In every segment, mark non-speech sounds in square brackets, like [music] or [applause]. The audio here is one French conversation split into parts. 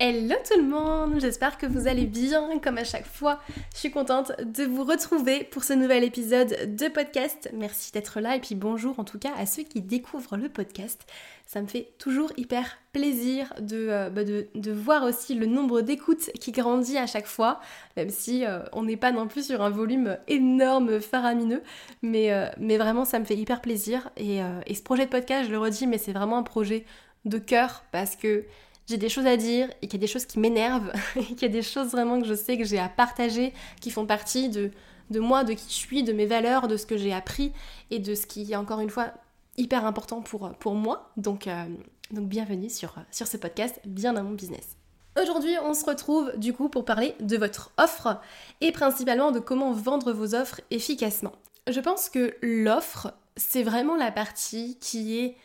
Hello tout le monde, j'espère que vous allez bien comme à chaque fois. Je suis contente de vous retrouver pour ce nouvel épisode de podcast. Merci d'être là et puis bonjour en tout cas à ceux qui découvrent le podcast. Ça me fait toujours hyper plaisir de, euh, bah, de, voir aussi le nombre d'écoutes qui grandit à chaque fois, même si euh, on n'est pas non plus sur un volume énorme, faramineux. Mais, euh, mais vraiment ça me fait hyper plaisir. Et, et ce projet de podcast, je le redis, mais c'est vraiment un projet de cœur parce que j'ai des choses à dire et qu'il y a des choses qui m'énervent [laughs] et qu'il y a des choses vraiment que je sais que j'ai à partager qui font partie de, de moi, de qui je suis, de mes valeurs, de ce que j'ai appris et de ce qui est encore une fois hyper important pour, pour moi. Donc, euh, donc bienvenue sur, sur ce podcast, bien dans mon business. Aujourd'hui, on se retrouve du coup pour parler de votre offre et principalement de comment vendre vos offres efficacement. Je pense que l'offre, c'est vraiment la partie qui est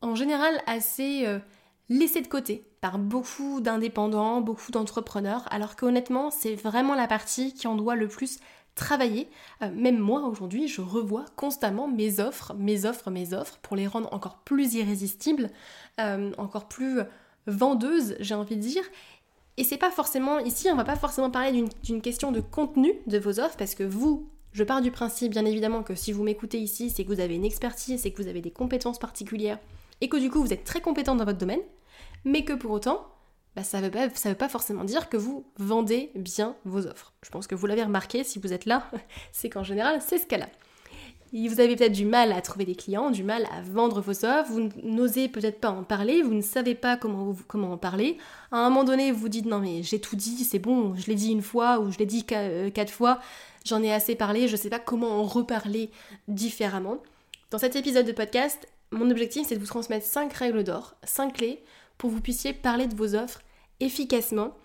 en général assez euh, laissée de côté par beaucoup d'indépendants, beaucoup d'entrepreneurs, alors qu'honnêtement, c'est vraiment la partie qui en doit le plus travailler. Euh, même moi, aujourd'hui, je revois constamment mes offres, mes offres, mes offres, pour les rendre encore plus irrésistibles, euh, encore plus vendeuses, j'ai envie de dire. Et c'est pas forcément, ici, on va pas forcément parler d'une question de contenu de vos offres, parce que vous, je pars du principe, bien évidemment, que si vous m'écoutez ici, c'est que vous avez une expertise, c'est que vous avez des compétences particulières, et que du coup, vous êtes très compétent dans votre domaine mais que pour autant, bah, ça ne veut, pas, forcément dire que vous vendez bien vos offres. Je pense que vous l'avez remarqué, si vous êtes là, [laughs] c'est qu'en général, c'est ce cas-là. Vous avez peut-être du mal à trouver des clients, du mal à vendre vos offres, vous n'osez peut-être pas en parler, vous ne savez pas comment, en parler. À un moment donné, vous vous dites non mais j'ai tout dit, c'est bon, je l'ai dit une fois ou je l'ai dit euh, quatre fois, j'en ai assez parlé, je ne sais pas comment en reparler différemment. Dans cet épisode de podcast, mon objectif c'est de vous transmettre 5 règles d'or, 5 clés pour que vous puissiez parler de vos offres efficacement.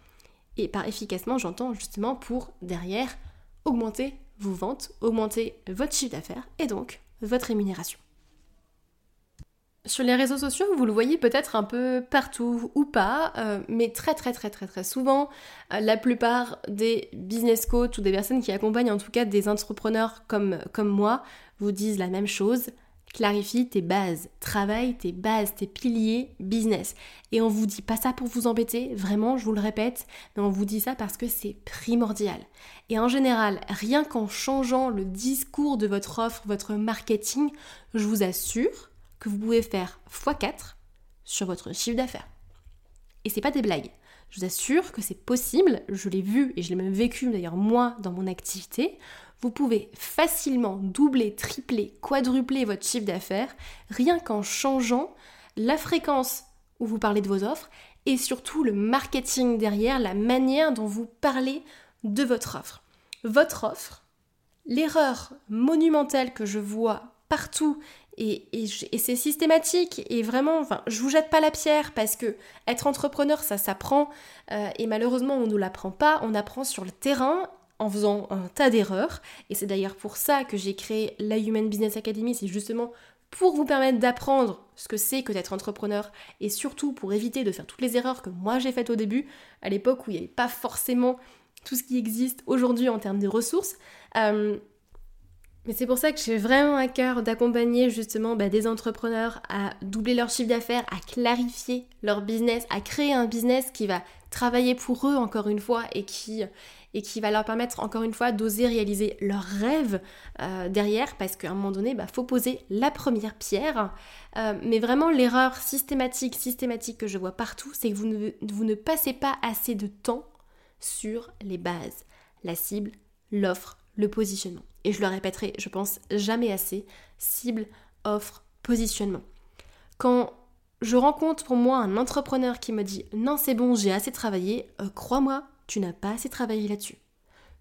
Et par efficacement, j'entends justement pour derrière augmenter vos ventes, augmenter votre chiffre d'affaires et donc votre rémunération. Sur les réseaux sociaux, vous le voyez peut-être un peu partout ou pas, euh, mais très très très très souvent, euh, la plupart des business coachs ou des personnes qui accompagnent en tout cas des entrepreneurs comme moi vous disent la même chose. Clarifie tes bases, travaille tes bases, tes piliers business. Et on vous dit pas ça pour vous embêter, vraiment, je vous le répète, mais on vous dit ça parce que c'est primordial. Et en général, rien qu'en changeant le discours de votre offre, votre marketing, je vous assure que vous pouvez faire x4 sur votre chiffre d'affaires. Et c'est pas des blagues. Je vous assure que c'est possible, je l'ai vu et je l'ai même vécu d'ailleurs moi dans mon activité vous pouvez facilement doubler, tripler, quadrupler votre chiffre d'affaires rien qu'en changeant la fréquence où vous parlez de vos offres et surtout le marketing derrière, la manière dont vous parlez de votre offre. Votre offre, l'erreur monumentale que je vois partout et, c'est systématique et vraiment, enfin, je vous jette pas la pierre parce que être entrepreneur, ça s'apprend euh, et malheureusement on ne l'apprend pas, on apprend sur le terrain en faisant un tas d'erreurs. Et c'est d'ailleurs pour ça que j'ai créé la Human Business Academy, c'est justement pour vous permettre d'apprendre ce que c'est que d'être entrepreneur et surtout pour éviter de faire toutes les erreurs que moi j'ai faites au début, à l'époque où il n'y avait pas forcément tout ce qui existe aujourd'hui en termes de ressources. Euh, mais c'est pour ça que j'ai vraiment à cœur d'accompagner justement bah, des entrepreneurs à doubler leur chiffre d'affaires, à clarifier leur business, à créer un business qui va travailler pour eux encore une fois et qui et qui va leur permettre encore une fois d'oser réaliser leurs rêves euh, derrière parce qu'à un moment donné, il bah, faut poser la première pierre. Euh, mais vraiment l'erreur systématique, systématique que je vois partout, c'est que vous ne, passez pas assez de temps sur les bases, la cible, l'offre, le positionnement. Et je le répéterai, je pense jamais assez, cible, offre, positionnement. Quand je rencontre pour moi un entrepreneur qui me dit non c'est bon j'ai assez travaillé, euh, crois-moi, tu n'as pas assez travaillé là-dessus.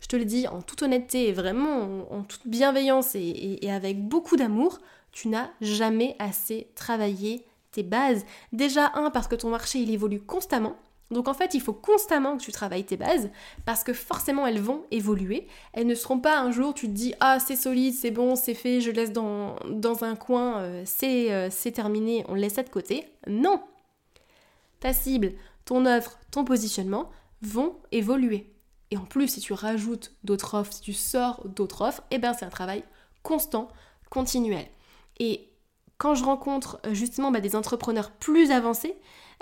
Je te le dis en toute honnêteté et vraiment en, toute bienveillance et avec beaucoup d'amour, tu n'as jamais assez travaillé tes bases. Déjà un parce que ton marché il évolue constamment donc en fait, il faut constamment que tu travailles tes bases parce que forcément elles vont évoluer. Elles ne seront pas un jour tu te dis ah c'est solide, c'est bon, c'est fait, je laisse dans, dans un coin, euh, euh, c'est terminé, on laisse ça de côté. Non. Ta cible, ton offre, ton positionnement vont évoluer. Et en plus, si tu rajoutes d'autres offres, si tu sors d'autres offres, eh ben c'est un travail constant, continuel. Et quand je rencontre euh, justement bah, des entrepreneurs plus avancés,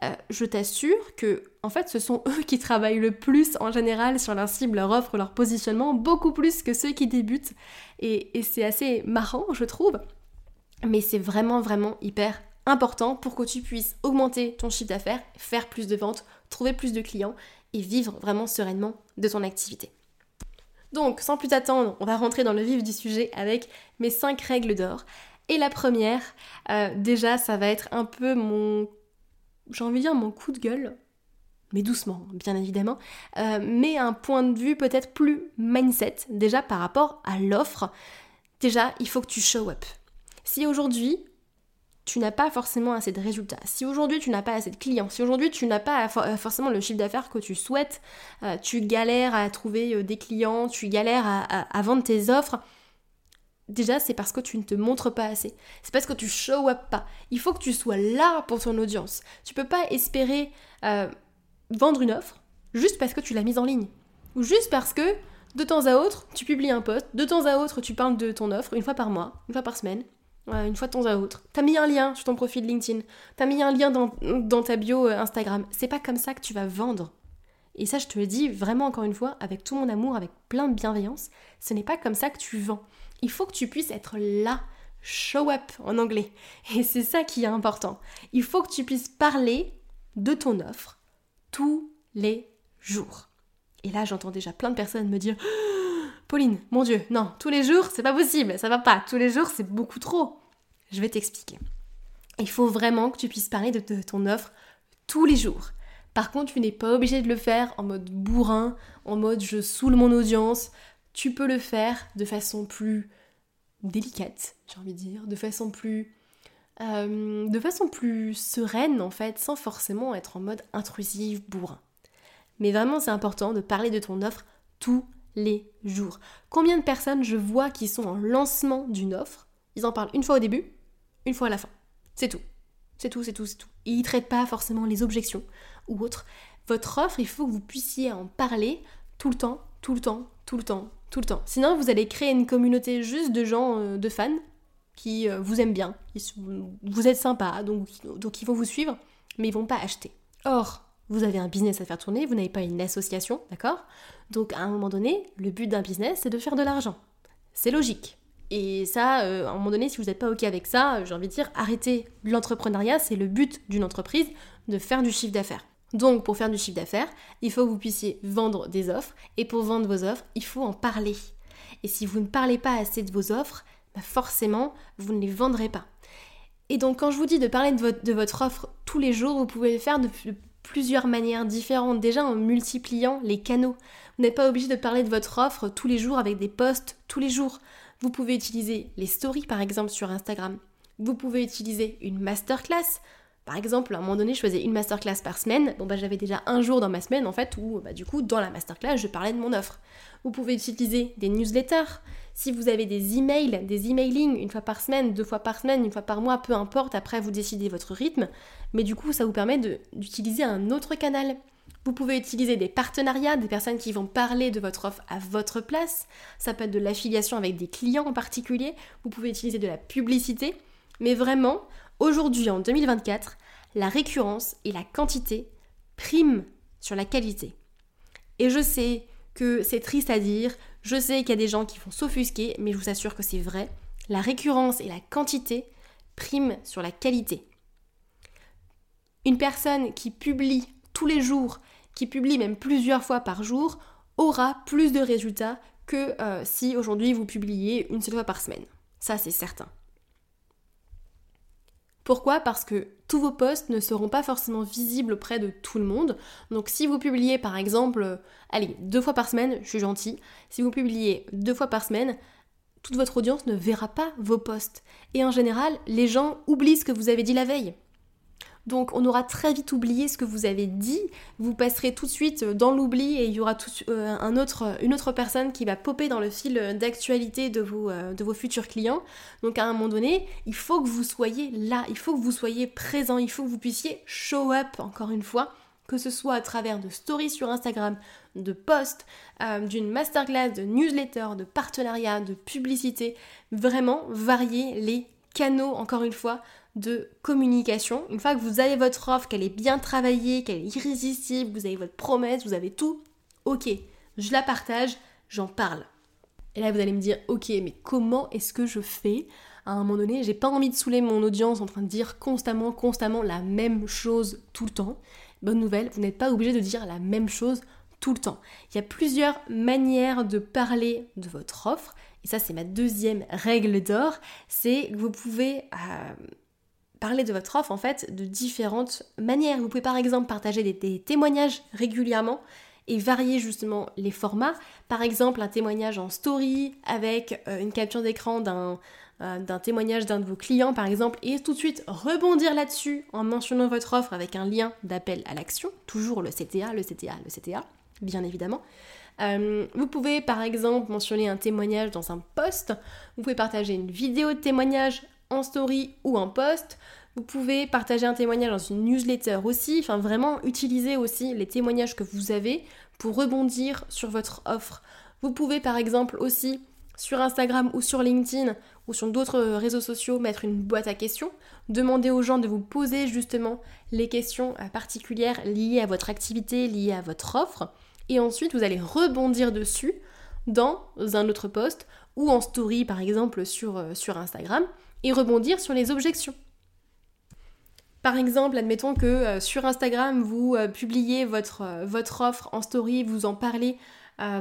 euh, je t'assure que en fait ce sont [laughs] eux qui travaillent le plus en général sur leur cible, leur offre, leur positionnement, beaucoup plus que ceux qui débutent. Et, et c'est assez marrant, je trouve. Mais c'est vraiment vraiment hyper important pour que tu puisses augmenter ton chiffre d'affaires, faire plus de ventes, trouver plus de clients et vivre vraiment sereinement de ton activité. Donc, sans plus attendre, on va rentrer dans le vif du sujet avec mes 5 règles d'or. Et la première, euh, déjà, ça va être un peu mon j'ai envie de dire mon coup de gueule, mais doucement, bien évidemment, euh, mais un point de vue peut-être plus mindset, déjà par rapport à l'offre. Déjà, il faut que tu show up. Si aujourd'hui, tu n'as pas forcément assez de résultats, si aujourd'hui tu n'as pas assez de clients, si aujourd'hui tu n'as pas euh, forcément le chiffre d'affaires que tu souhaites, euh, tu galères à trouver des clients, tu galères à vendre tes offres, Déjà, c'est parce que tu ne te montres pas assez. C'est parce que tu show up pas. Il faut que tu sois là pour ton audience. Tu peux pas espérer euh, vendre une offre juste parce que tu l'as mise en ligne. Ou juste parce que de temps à autre, tu publies un post, de temps à autre, tu parles de ton offre, une fois par mois, une fois par semaine, une fois de temps à autre. T'as mis un lien sur ton profil LinkedIn, t'as mis un lien dans, dans ta bio euh, Instagram. C'est pas comme ça que tu vas vendre. Et ça, je te le dis vraiment encore une fois, avec tout mon amour, avec plein de bienveillance, ce n'est pas comme ça que tu vends il faut que tu puisses être là, show up en anglais. Et c'est ça qui est important. Il faut que tu puisses parler de ton offre tous les jours. Et là, j'entends déjà plein de personnes me dire Pauline, mon Dieu, non, tous les jours, c'est pas possible, ça va pas. Tous les jours, c'est beaucoup trop. Je vais t'expliquer. Il faut vraiment que tu puisses parler de, ton offre tous les jours. Par contre, tu n'es pas obligé de le faire en mode bourrin, en mode je saoule mon audience, tu peux le faire de façon plus délicate, j'ai envie de dire, de façon plus euh, de façon plus sereine en fait, sans forcément être en mode intrusive, bourrin. Mais vraiment c'est important de parler de ton offre tous les jours. Combien de personnes je vois qui sont en lancement d'une offre, ils en parlent une fois au début, une fois à la fin. C'est tout. C'est tout, c'est tout, c'est tout. ils ne traitent pas forcément les objections ou autres. Votre offre, il faut que vous puissiez en parler tout le temps, tout le temps, tout le temps, tout le temps. Sinon, vous allez créer une communauté juste de gens, euh, de fans, qui euh, vous aiment bien, vous êtes sympa, donc, donc ils vont vous suivre, mais ils vont pas acheter. Or, vous avez un business à faire tourner, vous n'avez pas une association, d'accord? Donc à un moment donné, le but d'un business, c'est de faire de l'argent. C'est logique. Et ça, euh, à un moment donné, si vous n'êtes pas OK avec ça, j'ai envie de dire, arrêtez l'entrepreneuriat, c'est le but d'une entreprise, de faire du chiffre d'affaires. Donc pour faire du chiffre d'affaires, il faut que vous puissiez vendre des offres et pour vendre vos offres, il faut en parler. Et si vous ne parlez pas assez de vos offres, bah, forcément, vous ne les vendrez pas. Et donc quand je vous dis de parler de votre, de votre offre tous les jours, vous pouvez le faire de, plusieurs manières différentes, déjà en multipliant les canaux. Vous n'êtes pas obligé de parler de votre offre tous les jours avec des posts tous les jours. Vous pouvez utiliser les stories par exemple sur Instagram. Vous pouvez utiliser une masterclass. Par exemple, à un moment donné, je faisais une masterclass par semaine. Bon, bah, j'avais déjà un jour dans ma semaine, en fait, où, bah, du coup, dans la masterclass, je parlais de mon offre. Vous pouvez utiliser des newsletters. Si vous avez des emails, des emailing une fois par semaine, deux fois par semaine, une fois par mois, peu importe, après, vous décidez votre rythme. Mais du coup, ça vous permet d'utiliser un autre canal. Vous pouvez utiliser des partenariats, des personnes qui vont parler de votre offre à votre place. Ça peut être de l'affiliation avec des clients en particulier. Vous pouvez utiliser de la publicité. Mais vraiment, Aujourd'hui, en 2024, la récurrence et la quantité priment sur la qualité. Et je sais que c'est triste à dire, je sais qu'il y a des gens qui vont s'offusquer, mais je vous assure que c'est vrai. La récurrence et la quantité priment sur la qualité. Une personne qui publie tous les jours, qui publie même plusieurs fois par jour, aura plus de résultats que euh, si aujourd'hui vous publiez une seule fois par semaine. Ça, c'est certain. Pourquoi? Parce que tous vos posts ne seront pas forcément visibles auprès de tout le monde. Donc si vous publiez par exemple, euh, allez, deux fois par semaine, je suis gentille, si vous publiez deux fois par semaine, toute votre audience ne verra pas vos posts. Et en général, les gens oublient ce que vous avez dit la veille. Donc on aura très vite oublié ce que vous avez dit, vous passerez tout de suite dans l'oubli et il y aura euh, une autre personne qui va popper dans le fil d'actualité de, vos, euh, de vos futurs clients. Donc à un moment donné, il faut que vous soyez là, il faut que vous soyez présent, il faut que vous puissiez show up encore une fois. Que ce soit à travers de stories sur Instagram, de posts, euh, d'une masterclass, de newsletter, de partenariat, de publicité, vraiment varier les canaux, encore une fois, de communication. Une fois que vous avez votre offre, qu'elle est bien travaillée, qu'elle est irrésistible, vous avez votre promesse, vous avez tout, ok, je la partage, j'en parle. Et là, vous allez me dire, ok, mais comment est-ce que je fais? À un moment donné, j'ai pas envie de saouler mon audience en train de dire constamment, constamment la même chose tout le temps. Bonne nouvelle, vous n'êtes pas obligé de dire la même chose tout le temps. Il y a plusieurs manières de parler de votre offre. Et ça, c'est ma deuxième règle d'or. C'est que vous pouvez euh, parler de votre offre en fait de différentes manières. Vous pouvez par exemple partager des, témoignages régulièrement et varier justement les formats. Par exemple, un témoignage en story avec euh, une capture d'écran euh, d'un témoignage d'un de vos clients par exemple et tout de suite rebondir là-dessus en mentionnant votre offre avec un lien d'appel à l'action, toujours le CTA, le CTA, le CTA, bien évidemment. Euh, vous pouvez par exemple mentionner un témoignage dans un post, vous pouvez partager une vidéo de témoignage en story ou en post. Vous pouvez partager un témoignage dans une newsletter aussi, enfin vraiment utiliser aussi les témoignages que vous avez pour rebondir sur votre offre. Vous pouvez par exemple aussi sur Instagram ou sur LinkedIn ou sur d'autres réseaux sociaux mettre une boîte à questions, demander aux gens de vous poser justement les questions euh, particulières liées à votre activité, liées à votre offre, et ensuite vous allez rebondir dessus dans un autre post ou en story par exemple sur, euh, sur Instagram et rebondir sur les objections. Par exemple, admettons que euh, sur Instagram, vous euh, publiez votre, votre offre en story, vous en parlez,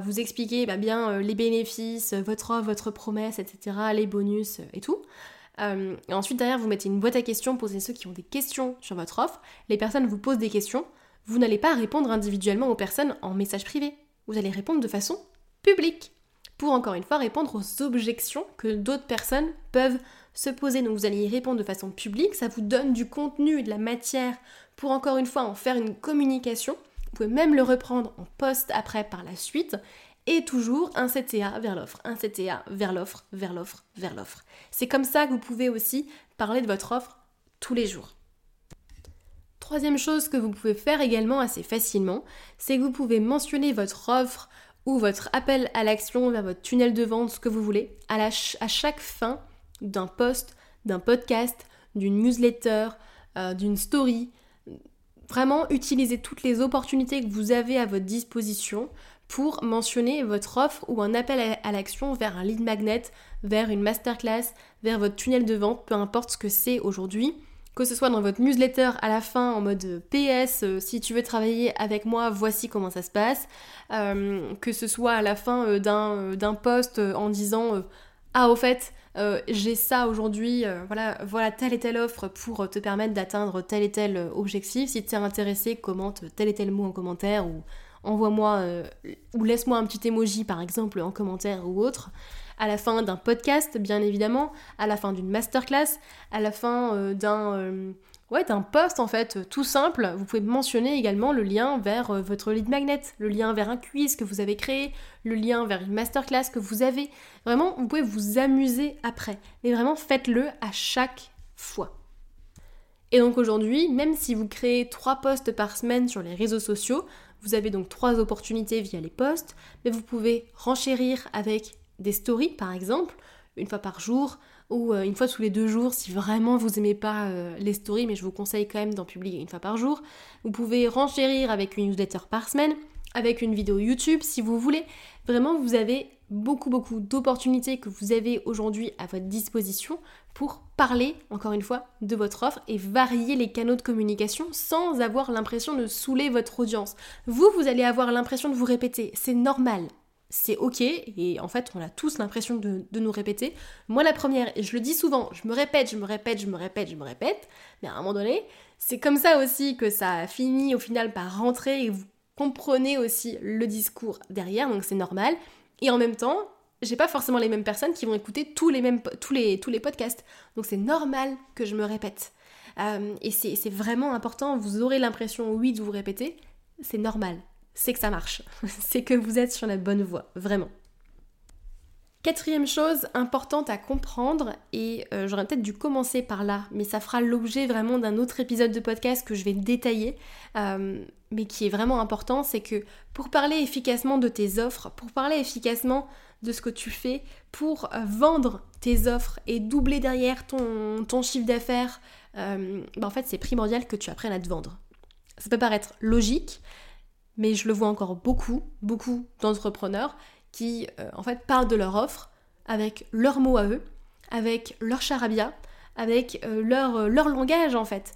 vous expliquez bah, bien les bénéfices, votre offre, votre promesse, etc., les bonus et tout. et ensuite, derrière, vous mettez une boîte à questions, posez ceux qui ont des questions sur votre offre. Les personnes vous posent des questions. Vous n'allez pas répondre individuellement aux personnes en message privé. Vous allez répondre de façon publique pour encore une fois répondre aux objections que d'autres personnes peuvent se poser. Donc vous allez y répondre de façon publique, ça vous donne du contenu et de la matière pour encore une fois en faire une communication. Vous pouvez même le reprendre en post après par la suite. Et toujours un CTA vers l'offre, un CTA vers l'offre, vers l'offre, vers l'offre. C'est comme ça que vous pouvez aussi parler de votre offre tous les jours. Troisième chose que vous pouvez faire également assez facilement, c'est que vous pouvez mentionner votre offre ou votre appel à l'action vers votre tunnel de vente, ce que vous voulez, à, chaque fin d'un post, d'un podcast, d'une newsletter, euh, d'une story. Vraiment, utilisez toutes les opportunités que vous avez à votre disposition pour mentionner votre offre ou un appel à, l'action vers un lead magnet, vers une masterclass, vers votre tunnel de vente, peu importe ce que c'est aujourd'hui. Que ce soit dans votre newsletter à la fin en mode PS, euh, si tu veux travailler avec moi, voici comment ça se passe. Euh, que ce soit à la fin d'un post en disant Ah, au fait, euh, j'ai ça aujourd'hui, euh, voilà, telle et telle offre pour te permettre d'atteindre tel et tel euh, objectif. Si tu es intéressé, commente tel et tel mot en commentaire ou envoie-moi ou laisse-moi un petit emoji par exemple en commentaire ou autre. À la fin d'un podcast, bien évidemment, à la fin d'une masterclass, à la fin d'un Ouais, un post en fait tout simple. Vous pouvez mentionner également le lien vers euh, votre lead magnet, le lien vers un quiz que vous avez créé, le lien vers une masterclass que vous avez. Vraiment, vous pouvez vous amuser après. Mais vraiment, faites-le à chaque fois. Et donc aujourd'hui, même si vous créez trois posts par semaine sur les réseaux sociaux, vous avez donc trois opportunités via les posts, mais vous pouvez renchérir avec des stories par exemple, une fois par jour, ou euh, une fois tous les deux jours si vraiment vous aimez pas euh, les stories, mais je vous conseille quand même d'en publier une fois par jour. Vous pouvez renchérir avec une newsletter par semaine. Avec une vidéo YouTube si vous voulez. Vraiment, vous avez beaucoup beaucoup d'opportunités que vous avez aujourd'hui à votre disposition pour parler, encore une fois, de votre offre et varier les canaux de communication sans avoir l'impression de saouler votre audience. Vous, vous allez avoir l'impression de vous répéter, c'est normal. C'est ok, et en fait on a tous l'impression de, nous répéter. Moi la première, et je le dis souvent, je me répète, je me répète, je me répète, je me répète, mais à un moment donné, c'est comme ça aussi que ça finit au final par rentrer et vous comprenez aussi le discours derrière, donc c'est normal. Et en même temps, j'ai pas forcément les mêmes personnes qui vont écouter tous les, mêmes, tous les, podcasts. Donc c'est normal que je me répète. Euh, et c'est vraiment important, vous aurez l'impression, oui, de vous répéter, c'est normal. C'est que ça marche. [laughs] c'est que vous êtes sur la bonne voie, vraiment. Quatrième chose importante à comprendre, et euh, j'aurais peut-être dû commencer par là, mais ça fera l'objet vraiment d'un autre épisode de podcast que je vais détailler, euh, mais qui est vraiment important, c'est que pour parler efficacement de tes offres, pour parler efficacement de ce que tu fais, pour euh, vendre tes offres et doubler derrière ton, chiffre d'affaires, bah, en fait c'est primordial que tu apprennes à te vendre. Ça peut paraître logique, mais je le vois encore beaucoup, beaucoup d'entrepreneurs qui euh, en fait parlent de leur offre avec leurs mots à eux, avec leur charabia, avec euh, leur, euh, leur, langage en fait.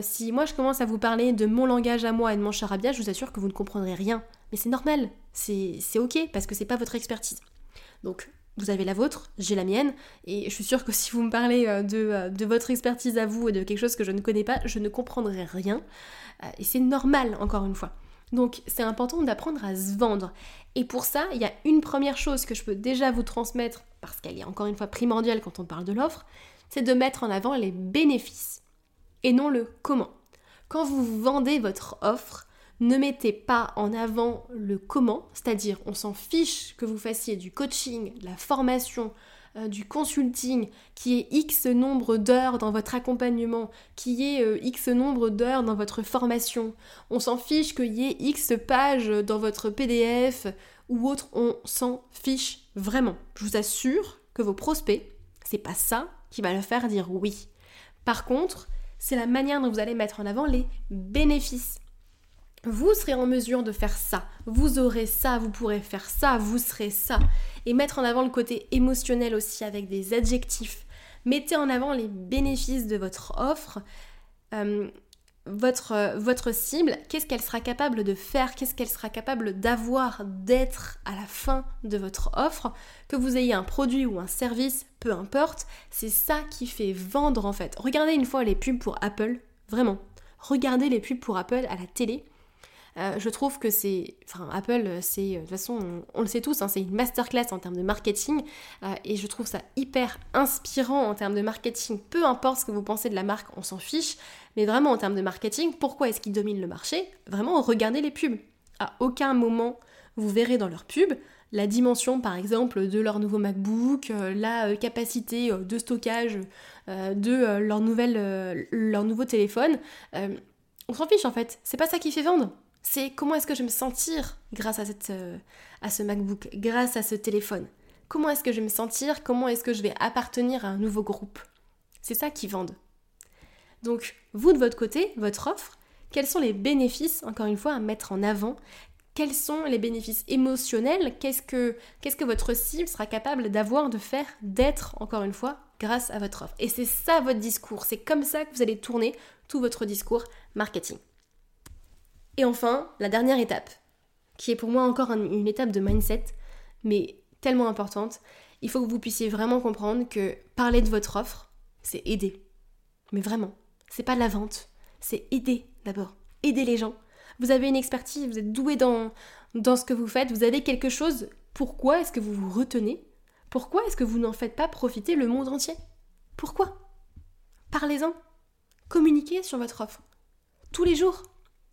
si moi je commence à vous parler de mon langage à moi et de mon charabia, je vous assure que vous ne comprendrez rien. Mais c'est normal, c'est ok parce que c'est pas votre expertise. Donc vous avez la vôtre, j'ai la mienne, et je suis sûre que si vous me parlez de, de, votre expertise à vous et de quelque chose que je ne connais pas, je ne comprendrai rien. Et c'est normal, encore une fois. Donc c'est important d'apprendre à se vendre. Et pour ça, il y a une première chose que je peux déjà vous transmettre, parce qu'elle est encore une fois primordiale quand on parle de l'offre, c'est de mettre en avant les bénéfices et non le comment. Quand vous vendez votre offre, ne mettez pas en avant le comment, c'est-à-dire on s'en fiche que vous fassiez du coaching, de la formation, euh, du consulting, qui est X nombre d'heures dans votre accompagnement, qui est euh, X nombre d'heures dans votre formation. On s'en fiche qu'il y ait X pages dans votre PDF ou autre, on s'en fiche vraiment. Je vous assure que vos prospects, c'est pas ça qui va leur faire dire oui. Par contre, c'est la manière dont vous allez mettre en avant les bénéfices vous serez en mesure de faire ça, vous aurez ça, vous pourrez faire ça, vous serez ça. Et mettre en avant le côté émotionnel aussi avec des adjectifs. Mettez en avant les bénéfices de votre offre, euh, votre, votre cible, qu'est-ce qu'elle sera capable de faire, qu'est-ce qu'elle sera capable d'avoir, d'être à la fin de votre offre, que vous ayez un produit ou un service, peu importe, c'est ça qui fait vendre en fait. Regardez une fois les pubs pour Apple, vraiment. Regardez les pubs pour Apple à la télé euh, je trouve que c'est. Enfin, Apple, c'est. De toute façon, on, le sait tous, hein, c'est une masterclass en termes de marketing. Euh, et je trouve ça hyper inspirant en termes de marketing. Peu importe ce que vous pensez de la marque, on s'en fiche. Mais vraiment, en termes de marketing, pourquoi est-ce qu'ils dominent le marché? Vraiment, regardez les pubs. À aucun moment, vous verrez dans leurs pubs la dimension par exemple de leur nouveau MacBook, euh, la capacité de stockage de leur, nouveau téléphone. on s'en fiche en fait, c'est pas ça qui fait vendre c'est comment est-ce que je vais me sentir grâce à, euh, ce MacBook, grâce à ce téléphone? Comment est-ce que je vais me sentir, comment est-ce que je vais appartenir à un nouveau groupe? C'est ça qui vendent. Donc, vous de votre côté, votre offre, quels sont les bénéfices, encore une fois, à mettre en avant? Quels sont les bénéfices émotionnels? Qu'est-ce que, votre cible sera capable d'avoir, de faire, d'être, encore une fois, grâce à votre offre? Et c'est ça votre discours. C'est comme ça que vous allez tourner tout votre discours marketing. Et enfin, la dernière étape, qui est pour moi encore une étape de mindset, mais tellement importante, il faut que vous puissiez vraiment comprendre que parler de votre offre, c'est aider. Mais vraiment, c'est pas de la vente, c'est aider d'abord. Aider les gens. Vous avez une expertise, vous êtes doué dans, dans ce que vous faites, vous avez quelque chose. Pourquoi est-ce que vous vous retenez? Pourquoi est-ce que vous n'en faites pas profiter le monde entier? Pourquoi? Parlez-en. Communiquez sur votre offre. Tous les jours.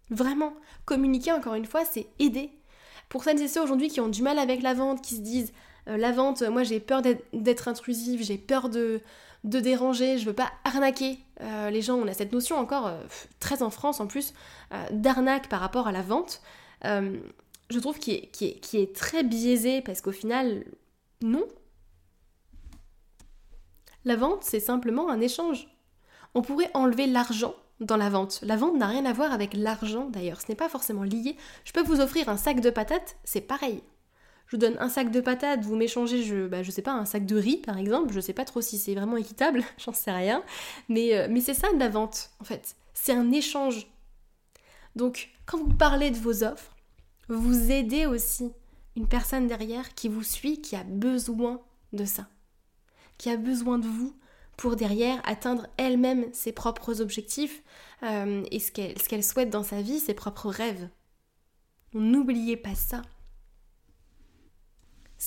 Vraiment, communiquer encore une fois, c'est aider. Pour celles et ceux aujourd'hui qui ont du mal avec la vente, qui se disent la vente, moi j'ai peur d'être intrusive, j'ai peur de, déranger, je veux pas arnaquer euh, les gens. On a cette notion encore, euh, très en France en plus, d'arnaque par rapport à la vente. je trouve qui est, est très biaisé parce qu'au final, non. La vente, c'est simplement un échange. On pourrait enlever l'argent dans la vente. La vente n'a rien à voir avec l'argent d'ailleurs, ce n'est pas forcément lié. Je peux vous offrir un sac de patates, c'est pareil. Je vous donne un sac de patates, vous m'échangez, je, bah, je sais pas, un sac de riz par exemple, je sais pas trop si c'est vraiment équitable, [laughs] j'en sais rien, mais, euh, mais c'est ça de la vente en fait, c'est un échange. Donc quand vous parlez de vos offres, vous aidez aussi une personne derrière qui vous suit, qui a besoin de ça, qui a besoin de vous pour derrière atteindre elle-même ses propres objectifs euh, et ce qu'elle souhaite dans sa vie, ses propres rêves. N'oubliez pas ça.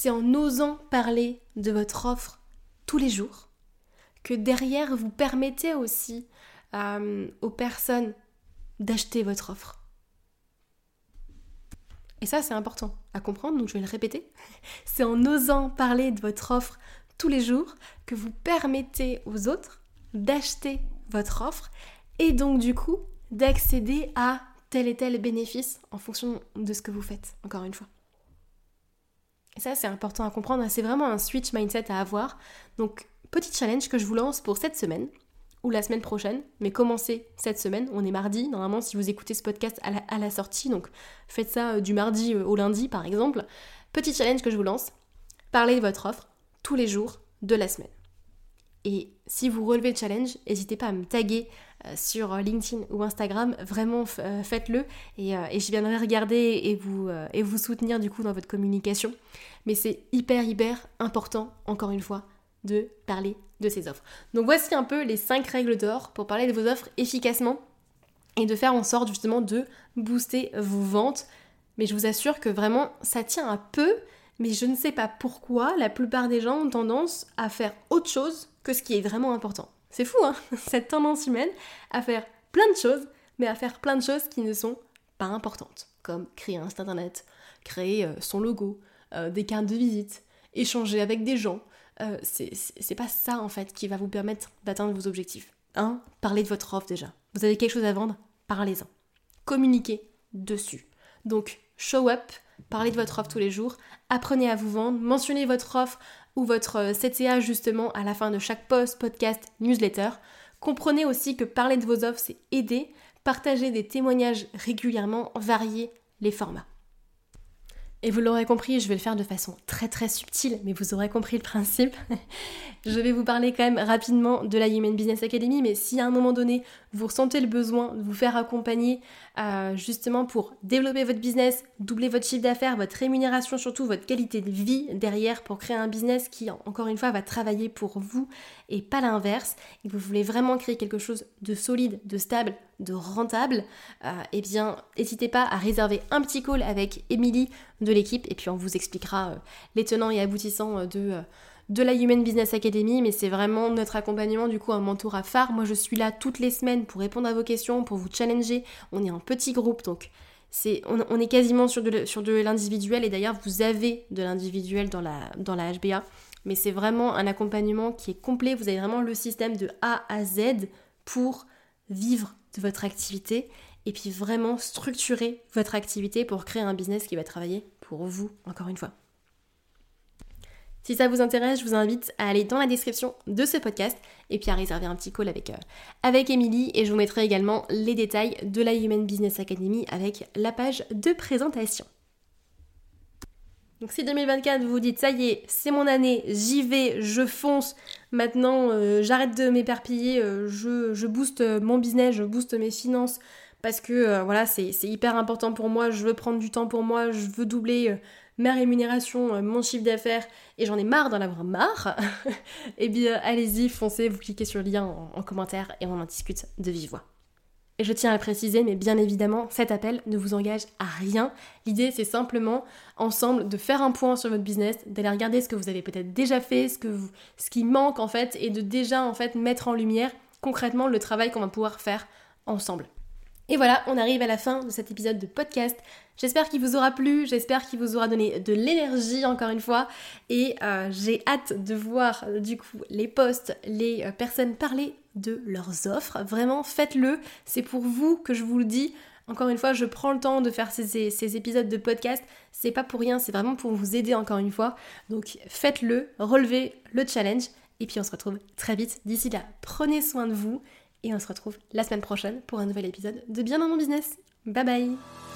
C'est en osant parler de votre offre tous les jours que derrière vous permettez aussi euh, aux personnes d'acheter votre offre. Et ça, c'est important à comprendre, donc je vais le répéter. [laughs] C'est en osant parler de votre offre tous les jours que vous permettez aux autres d'acheter votre offre et donc du coup d'accéder à tel et tel bénéfice en fonction de ce que vous faites, encore une fois. Et ça, c'est important à comprendre, c'est vraiment un switch mindset à avoir. Donc, petit challenge que je vous lance pour cette semaine ou la semaine prochaine, mais commencez cette semaine. On est mardi, normalement, si vous écoutez ce podcast à la, sortie, donc faites ça euh, du mardi euh, au lundi, par exemple. Petit challenge que je vous lance parlez de votre offre tous les jours de la semaine. Et si vous relevez le challenge, n'hésitez pas à me taguer euh, sur LinkedIn ou Instagram, vraiment faites-le et, je viendrai regarder et vous, et vous soutenir du coup dans votre communication. Mais c'est hyper hyper important, encore une fois, de parler de ces offres. Donc voici un peu les 5 règles d'or pour parler de vos offres efficacement et de faire en sorte justement de booster vos ventes. Mais je vous assure que vraiment ça tient un peu, mais je ne sais pas pourquoi la plupart des gens ont tendance à faire autre chose que ce qui est vraiment important. C'est fou, hein [laughs] Cette tendance humaine à faire plein de choses, mais à faire plein de choses qui ne sont pas importantes, comme créer un site internet, créer euh, son logo, euh, des cartes de visite, échanger avec des gens, euh, c'est pas ça en fait qui va vous permettre d'atteindre vos objectifs. 1. Parlez de votre offre déjà. Vous avez quelque chose à vendre Parlez-en. Communiquez dessus. Donc, show up, parlez de votre offre tous les jours, apprenez à vous vendre, mentionnez votre offre ou votre euh, CTA justement à la fin de chaque post, podcast, newsletter. Comprenez aussi que parler de vos offres, c'est aider, partager des témoignages régulièrement, varier les formats. Et vous l'aurez compris, je vais le faire de façon très très subtile, mais vous aurez compris le principe. [laughs] je vais vous parler quand même rapidement de la Human Business Academy, mais si à un moment donné vous ressentez le besoin de vous faire accompagner euh, justement pour développer votre business, doubler votre chiffre d'affaires, votre rémunération, surtout votre qualité de vie derrière pour créer un business qui, encore une fois, va travailler pour vous et pas l'inverse, et vous voulez vraiment créer quelque chose de solide, de stable, de rentable, euh, eh bien, n'hésitez pas à réserver un petit call avec Émilie de l'équipe et puis on vous expliquera euh, les tenants et aboutissants euh, de, de la Human Business Academy. Mais c'est vraiment notre accompagnement, du coup, un mentor à phare. Moi, je suis là toutes les semaines pour répondre à vos questions, pour vous challenger. On est un petit groupe, donc c'est, on, est quasiment sur de, sur de l'individuel et d'ailleurs, vous avez de l'individuel dans la, dans la HBA. Mais c'est vraiment un accompagnement qui est complet. Vous avez vraiment le système de A à Z pour vivre de votre activité et puis vraiment structurer votre activité pour créer un business qui va travailler pour vous, encore une fois. Si ça vous intéresse, je vous invite à aller dans la description de ce podcast et puis à réserver un petit call avec, euh, avec et je vous mettrai également les détails de la Human Business Academy avec la page de présentation. Donc si 2024 vous vous dites ça y est, c'est mon année, j'y vais, je fonce, maintenant euh, j'arrête de m'éperpiller, euh, je, je, booste mon business, je booste mes finances. Parce que euh, voilà c'est hyper important pour moi, je veux prendre du temps pour moi, je veux doubler ma rémunération, mon chiffre d'affaires. Et j'en ai marre d'en avoir marre, [laughs] eh bien allez-y, foncez, vous cliquez sur le lien en, en commentaire et on en discute de vive voix. Et je tiens à préciser, mais bien évidemment, cet appel ne vous engage à rien. L'idée, c'est simplement, ensemble, de faire un point sur votre business, d'aller regarder ce que vous avez peut-être déjà fait, ce, que ce qui manque en fait, et de déjà en fait mettre en lumière concrètement le travail qu'on va pouvoir faire ensemble. Et voilà, on arrive à la fin de cet épisode de podcast. J'espère qu'il vous aura plu, j'espère qu'il vous aura donné de l'énergie encore une fois. Et euh, j'ai hâte de voir du coup les posts, les euh, personnes parler de leurs offres. Vraiment, faites-le. C'est pour vous que je vous le dis. Encore une fois, je prends le temps de faire ces, ces épisodes de podcast. C'est pas pour rien, c'est vraiment pour vous aider encore une fois. Donc faites-le, relevez le challenge. Et puis on se retrouve très vite. D'ici là, prenez soin de vous Et on se retrouve la semaine prochaine pour un nouvel épisode de Bien dans mon business. Bye bye